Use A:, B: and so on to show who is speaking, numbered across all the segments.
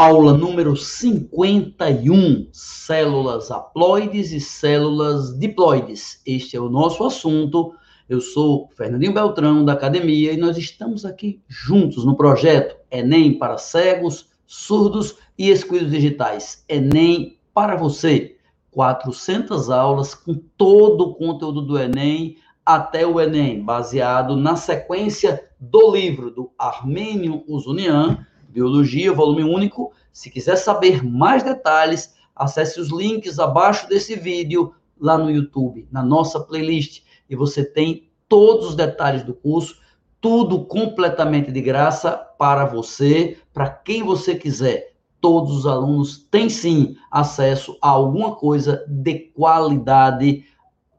A: Aula número 51, células haploides e células diploides. Este é o nosso assunto. Eu sou Fernandinho Beltrão, da academia, e nós estamos aqui juntos no projeto Enem para cegos, surdos e excluídos digitais. Enem para você. 400 aulas com todo o conteúdo do Enem até o Enem, baseado na sequência do livro do Armênio Usunian, Biologia, volume único. Se quiser saber mais detalhes, acesse os links abaixo desse vídeo lá no YouTube, na nossa playlist, e você tem todos os detalhes do curso, tudo completamente de graça para você, para quem você quiser. Todos os alunos têm sim acesso a alguma coisa de qualidade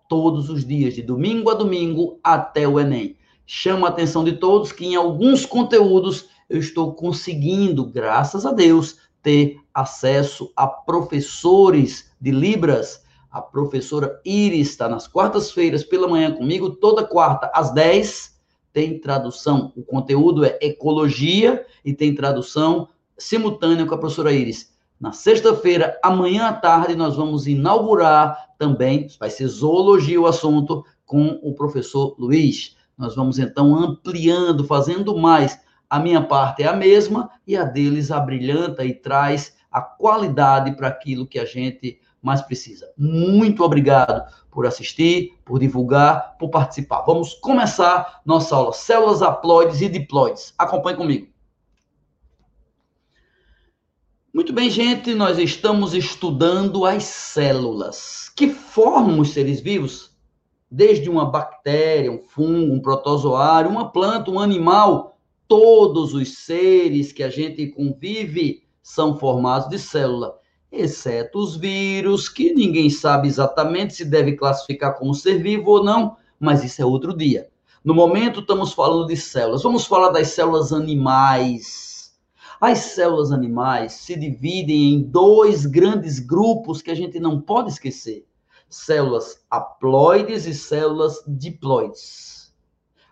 A: todos os dias, de domingo a domingo até o Enem. Chama a atenção de todos que em alguns conteúdos eu estou conseguindo, graças a Deus, ter acesso a professores de Libras. A professora Iris está nas quartas-feiras pela manhã comigo, toda quarta às 10 tem tradução. O conteúdo é ecologia e tem tradução simultânea com a professora Iris. Na sexta-feira, amanhã à tarde, nós vamos inaugurar também, vai ser zoologia o assunto, com o professor Luiz. Nós vamos então ampliando, fazendo mais. A minha parte é a mesma e a deles abrilhanta e traz a qualidade para aquilo que a gente mais precisa. Muito obrigado por assistir, por divulgar, por participar. Vamos começar nossa aula células haploides e diploides. Acompanhe comigo. Muito bem, gente, nós estamos estudando as células que formam os seres vivos, desde uma bactéria, um fungo, um protozoário, uma planta, um animal, todos os seres que a gente convive são formados de célula, exceto os vírus, que ninguém sabe exatamente se deve classificar como ser vivo ou não, mas isso é outro dia. No momento estamos falando de células. Vamos falar das células animais as células animais se dividem em dois grandes grupos que a gente não pode esquecer: células haploides e células diploides.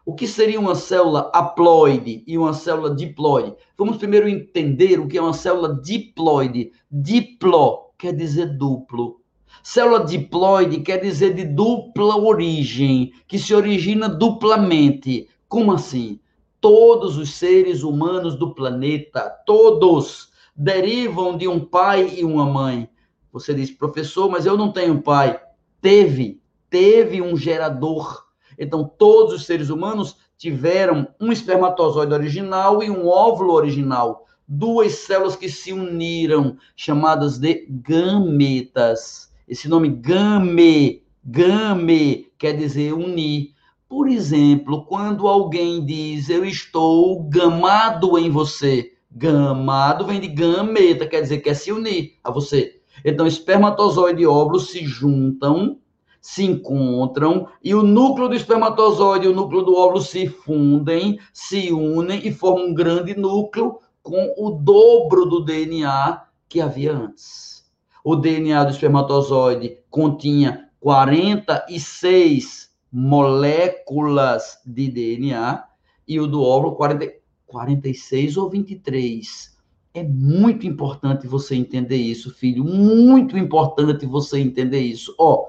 A: O que seria uma célula haploide e uma célula diploide? Vamos primeiro entender o que é uma célula diploide. Diplo quer dizer duplo. Célula diploide quer dizer de dupla origem, que se origina duplamente. Como assim? todos os seres humanos do planeta, todos, derivam de um pai e uma mãe. Você diz, professor, mas eu não tenho pai. Teve, teve um gerador. Então, todos os seres humanos tiveram um espermatozoide original e um óvulo original. Duas células que se uniram, chamadas de gametas. Esse nome game, game, quer dizer unir. Por exemplo, quando alguém diz eu estou gamado em você, gamado vem de gameta, quer dizer quer se unir a você. Então, espermatozoide e óvulo se juntam, se encontram e o núcleo do espermatozoide e o núcleo do óvulo se fundem, se unem e formam um grande núcleo com o dobro do DNA que havia antes. O DNA do espermatozoide continha 46 moléculas de DNA e o do óvulo 40, 46 ou 23. É muito importante você entender isso, filho. Muito importante você entender isso. Ó,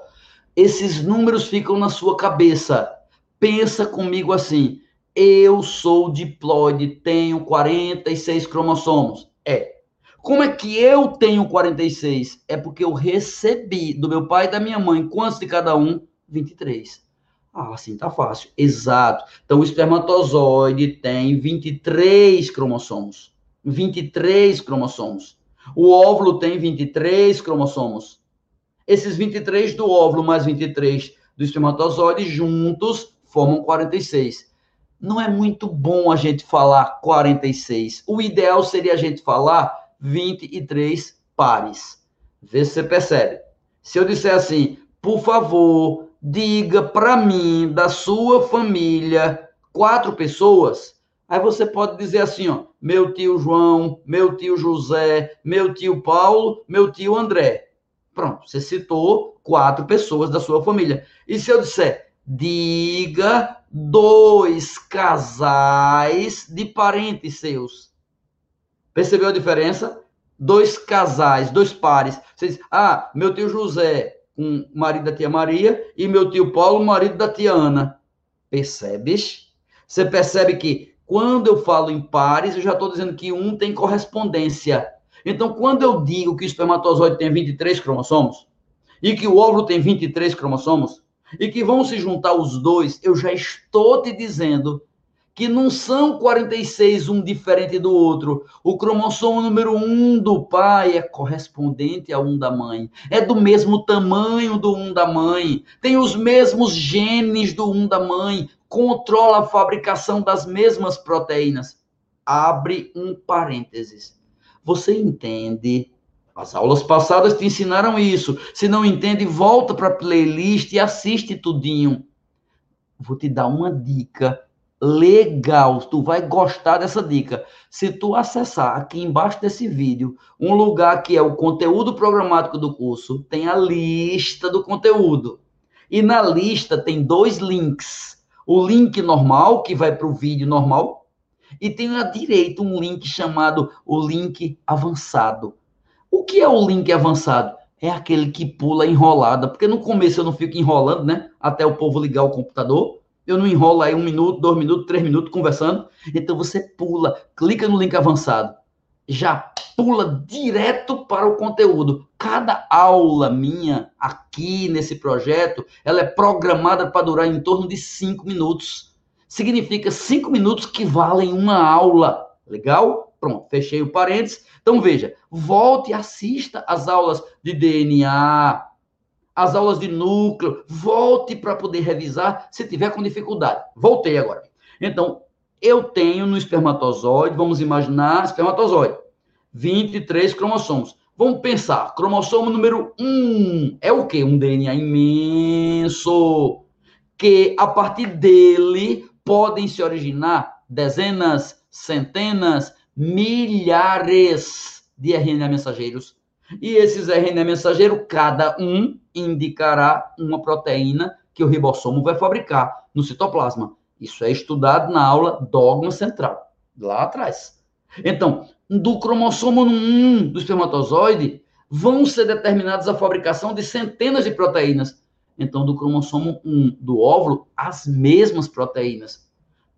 A: esses números ficam na sua cabeça. Pensa comigo assim: eu sou diploide, tenho 46 cromossomos. É. Como é que eu tenho 46? É porque eu recebi do meu pai e da minha mãe, quantos de cada um? 23. Ah, sim, tá fácil. Exato. Então, o espermatozoide tem 23 cromossomos. 23 cromossomos. O óvulo tem 23 cromossomos. Esses 23 do óvulo mais 23 do espermatozoide juntos formam 46. Não é muito bom a gente falar 46. O ideal seria a gente falar 23 pares. Vê se você percebe. Se eu disser assim, por favor, diga para mim, da sua família, quatro pessoas, aí você pode dizer assim, ó, meu tio João, meu tio José, meu tio Paulo, meu tio André. Pronto, você citou quatro pessoas da sua família. E se eu disser, diga dois casais de parentes seus. Percebeu a diferença? dois casais, dois pares. Você diz, ah, meu tio José, o marido da tia Maria, e meu tio Paulo, marido da tia Ana. Percebes? Você percebe que quando eu falo em pares, eu já estou dizendo que um tem correspondência. Então, quando eu digo que o espermatozoide tem 23 cromossomos, e que o óvulo tem 23 cromossomos, e que vão se juntar os dois, eu já estou te dizendo que não são 46 um diferente do outro. O cromossomo número 1 do pai é correspondente a um da mãe. É do mesmo tamanho do um da mãe. Tem os mesmos genes do um da mãe. Controla a fabricação das mesmas proteínas. Abre um parênteses. Você entende? As aulas passadas te ensinaram isso. Se não entende, volta para a playlist e assiste tudinho. Vou te dar uma dica legal. Tu vai gostar dessa dica. Se tu acessar aqui embaixo desse vídeo, um lugar que é o conteúdo programático do curso, tem a lista do conteúdo. E na lista tem dois links. O link normal, que vai para o vídeo normal, e tem à direita um link chamado o link avançado. O que é o link avançado? É aquele que pula enrolada, porque no começo eu não fico enrolando, né? Até o povo ligar o computador eu não enrolo aí um minuto, dois minutos, três minutos conversando. Então você pula, clica no link avançado, já pula direto para o conteúdo. Cada aula minha aqui nesse projeto, ela é programada para durar em torno de cinco minutos. Significa cinco minutos que valem uma aula. Legal? Pronto, fechei o parênteses. Então veja, volte e assista as aulas de DNA, as aulas de núcleo, volte para poder revisar se tiver com dificuldade. Voltei agora. Então, eu tenho no espermatozoide, vamos imaginar, espermatozoide, 23 cromossomos. Vamos pensar, cromossomo número 1 é o quê? Um DNA imenso, que a partir dele podem se originar dezenas, centenas, milhares de RNA mensageiros e esses RNA mensageiro, cada um indicará uma proteína que o ribossomo vai fabricar no citoplasma. Isso é estudado na aula dogma central, lá atrás. Então, do cromossomo 1 do espermatozoide, vão ser determinadas a fabricação de centenas de proteínas. Então, do cromossomo 1 do óvulo, as mesmas proteínas.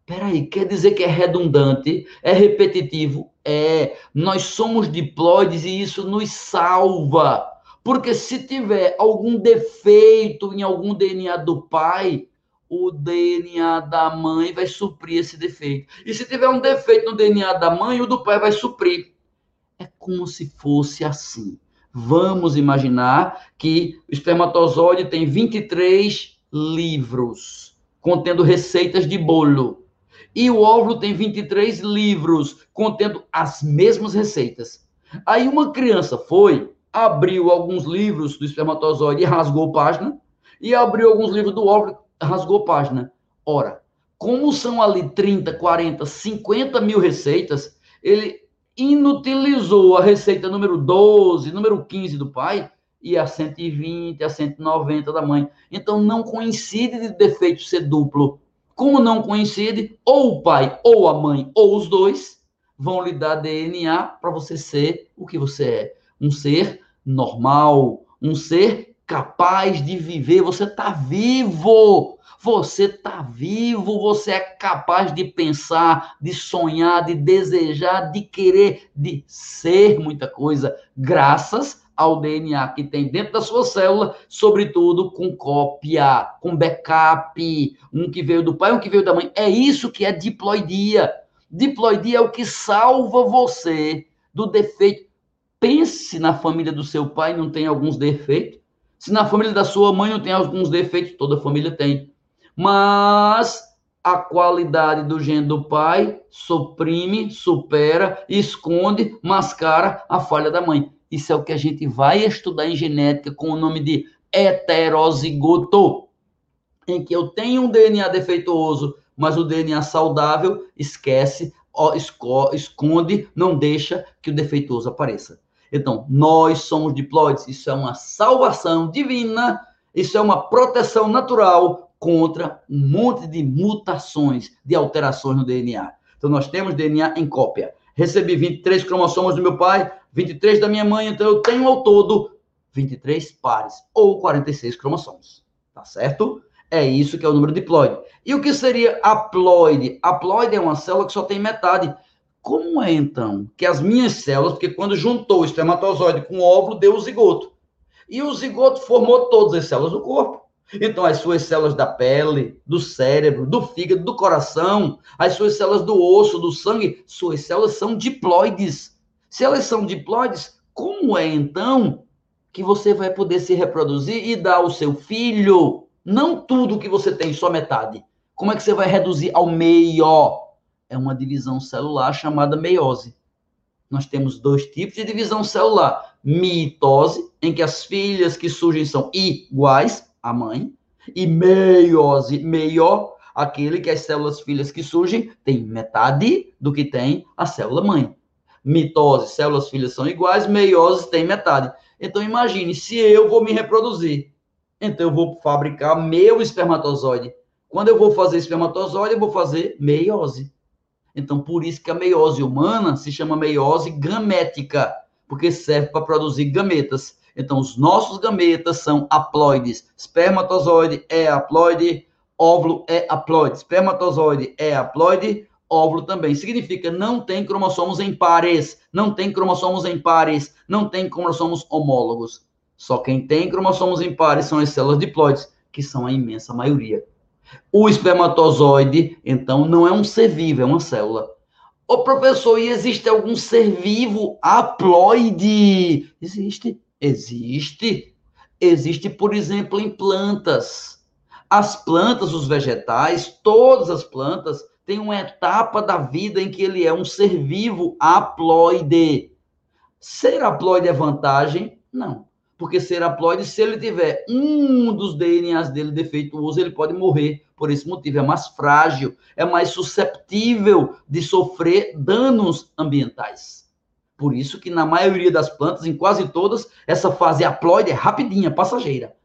A: Peraí, quer dizer que é redundante, é repetitivo? É. Nós somos diploides e isso nos salva. Porque se tiver algum defeito em algum DNA do pai, o DNA da mãe vai suprir esse defeito. E se tiver um defeito no DNA da mãe, o do pai vai suprir. É como se fosse assim. Vamos imaginar que o espermatozoide tem 23 livros contendo receitas de bolo. E o óvulo tem 23 livros contendo as mesmas receitas. Aí uma criança foi, abriu alguns livros do espermatozoide e rasgou página, e abriu alguns livros do óvulo rasgou página. Ora, como são ali 30, 40, 50 mil receitas, ele inutilizou a receita número 12, número 15 do pai e a 120, a 190 da mãe. Então não coincide de defeito ser duplo. Como não coincide, ou o pai, ou a mãe, ou os dois vão lhe dar DNA para você ser o que você é. Um ser normal, um ser capaz de viver. Você está vivo! Você está vivo, você é capaz de pensar, de sonhar, de desejar, de querer, de ser muita coisa, graças ao DNA que tem dentro da sua célula, sobretudo com cópia, com backup, um que veio do pai, um que veio da mãe. É isso que é diploidia. Diploidia é o que salva você do defeito. Pense na família do seu pai, não tem alguns defeitos. Se na família da sua mãe não tem alguns defeitos, toda família tem. Mas a qualidade do gene do pai suprime, supera, esconde, mascara a falha da mãe. Isso é o que a gente vai estudar em genética com o nome de heterozigoto, em que eu tenho um DNA defeituoso, mas o DNA saudável esquece, esconde, não deixa que o defeituoso apareça. Então, nós somos diploides, isso é uma salvação divina, isso é uma proteção natural contra um monte de mutações, de alterações no DNA. Então, nós temos DNA em cópia. Recebi 23 cromossomos do meu pai, 23 da minha mãe, então eu tenho ao todo 23 pares, ou 46 cromossomos. Tá certo? É isso que é o número diploide. E o que seria haploide? Haploide é uma célula que só tem metade. Como é, então, que as minhas células, porque quando juntou o espermatozoide com o óvulo, deu o zigoto. E o zigoto formou todas as células do corpo. Então, as suas células da pele, do cérebro, do fígado, do coração, as suas células do osso, do sangue, suas células são diploides. Se elas são diploides, como é então que você vai poder se reproduzir e dar ao seu filho não tudo que você tem, só metade? Como é que você vai reduzir ao meio? É uma divisão celular chamada meiose. Nós temos dois tipos de divisão celular: mitose, em que as filhas que surgem são iguais, a mãe, e meiose, meió, aquele que as células filhas que surgem têm metade do que tem a célula mãe. Mitose, células filhas são iguais, meiose tem metade. Então imagine, se eu vou me reproduzir, então eu vou fabricar meu espermatozoide. Quando eu vou fazer espermatozoide, eu vou fazer meiose. Então por isso que a meiose humana se chama meiose gamética, porque serve para produzir gametas. Então, os nossos gametas são haploides. Espermatozoide é haploide, óvulo é haploide. Espermatozoide é haploide, óvulo também. Significa não tem cromossomos em pares, não tem cromossomos em pares, não tem cromossomos homólogos. Só quem tem cromossomos em pares são as células diploides, que são a imensa maioria. O espermatozoide, então, não é um ser vivo, é uma célula. Ô professor, e existe algum ser vivo haploide? Existe. Existe. Existe, por exemplo, em plantas. As plantas, os vegetais, todas as plantas têm uma etapa da vida em que ele é um ser vivo haploide. Ser haploide é vantagem? Não. Porque ser haploide, se ele tiver um dos DNAs dele defeituoso, ele pode morrer. Por esse motivo, é mais frágil, é mais susceptível de sofrer danos ambientais. Por isso que na maioria das plantas, em quase todas, essa fase haploide é rapidinha, passageira.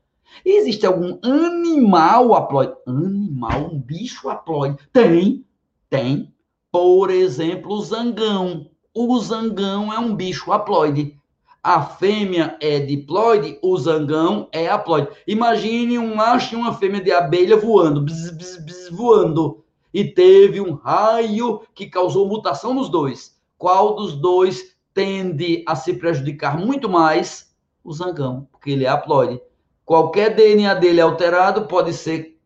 A: Existe algum animal haploide? Animal, um bicho haploide? Tem, tem. Por exemplo, o zangão. O zangão é um bicho haploide. A fêmea é diploide, o zangão é haploide. Imagine um macho e uma fêmea de abelha voando, bzz, bzz, bzz, voando. E teve um raio que causou mutação nos dois. Qual dos dois tende a se prejudicar muito mais o zangão, porque ele é haploide. Qualquer DNA dele alterado pode ser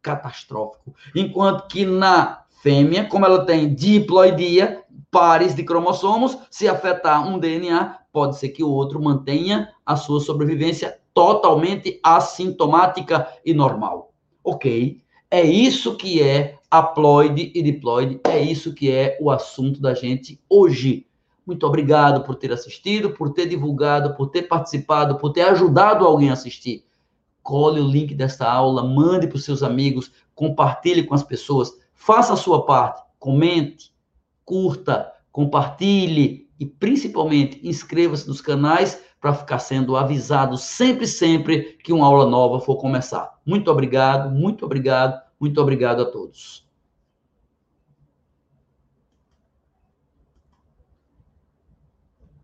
A: catastrófico. Enquanto que na fêmea, como ela tem diploidia, pares de cromossomos, se afetar um DNA, pode ser que o outro mantenha a sua sobrevivência totalmente assintomática e normal. Ok? É isso que é haploide e diploide, é isso que é o assunto da gente hoje. Muito obrigado por ter assistido, por ter divulgado, por ter participado, por ter ajudado alguém a assistir. Cole o link desta aula, mande para os seus amigos, compartilhe com as pessoas, faça a sua parte, comente, curta, compartilhe e principalmente inscreva-se nos canais para ficar sendo avisado sempre, sempre que uma aula nova for começar. Muito obrigado, muito obrigado, muito obrigado a todos.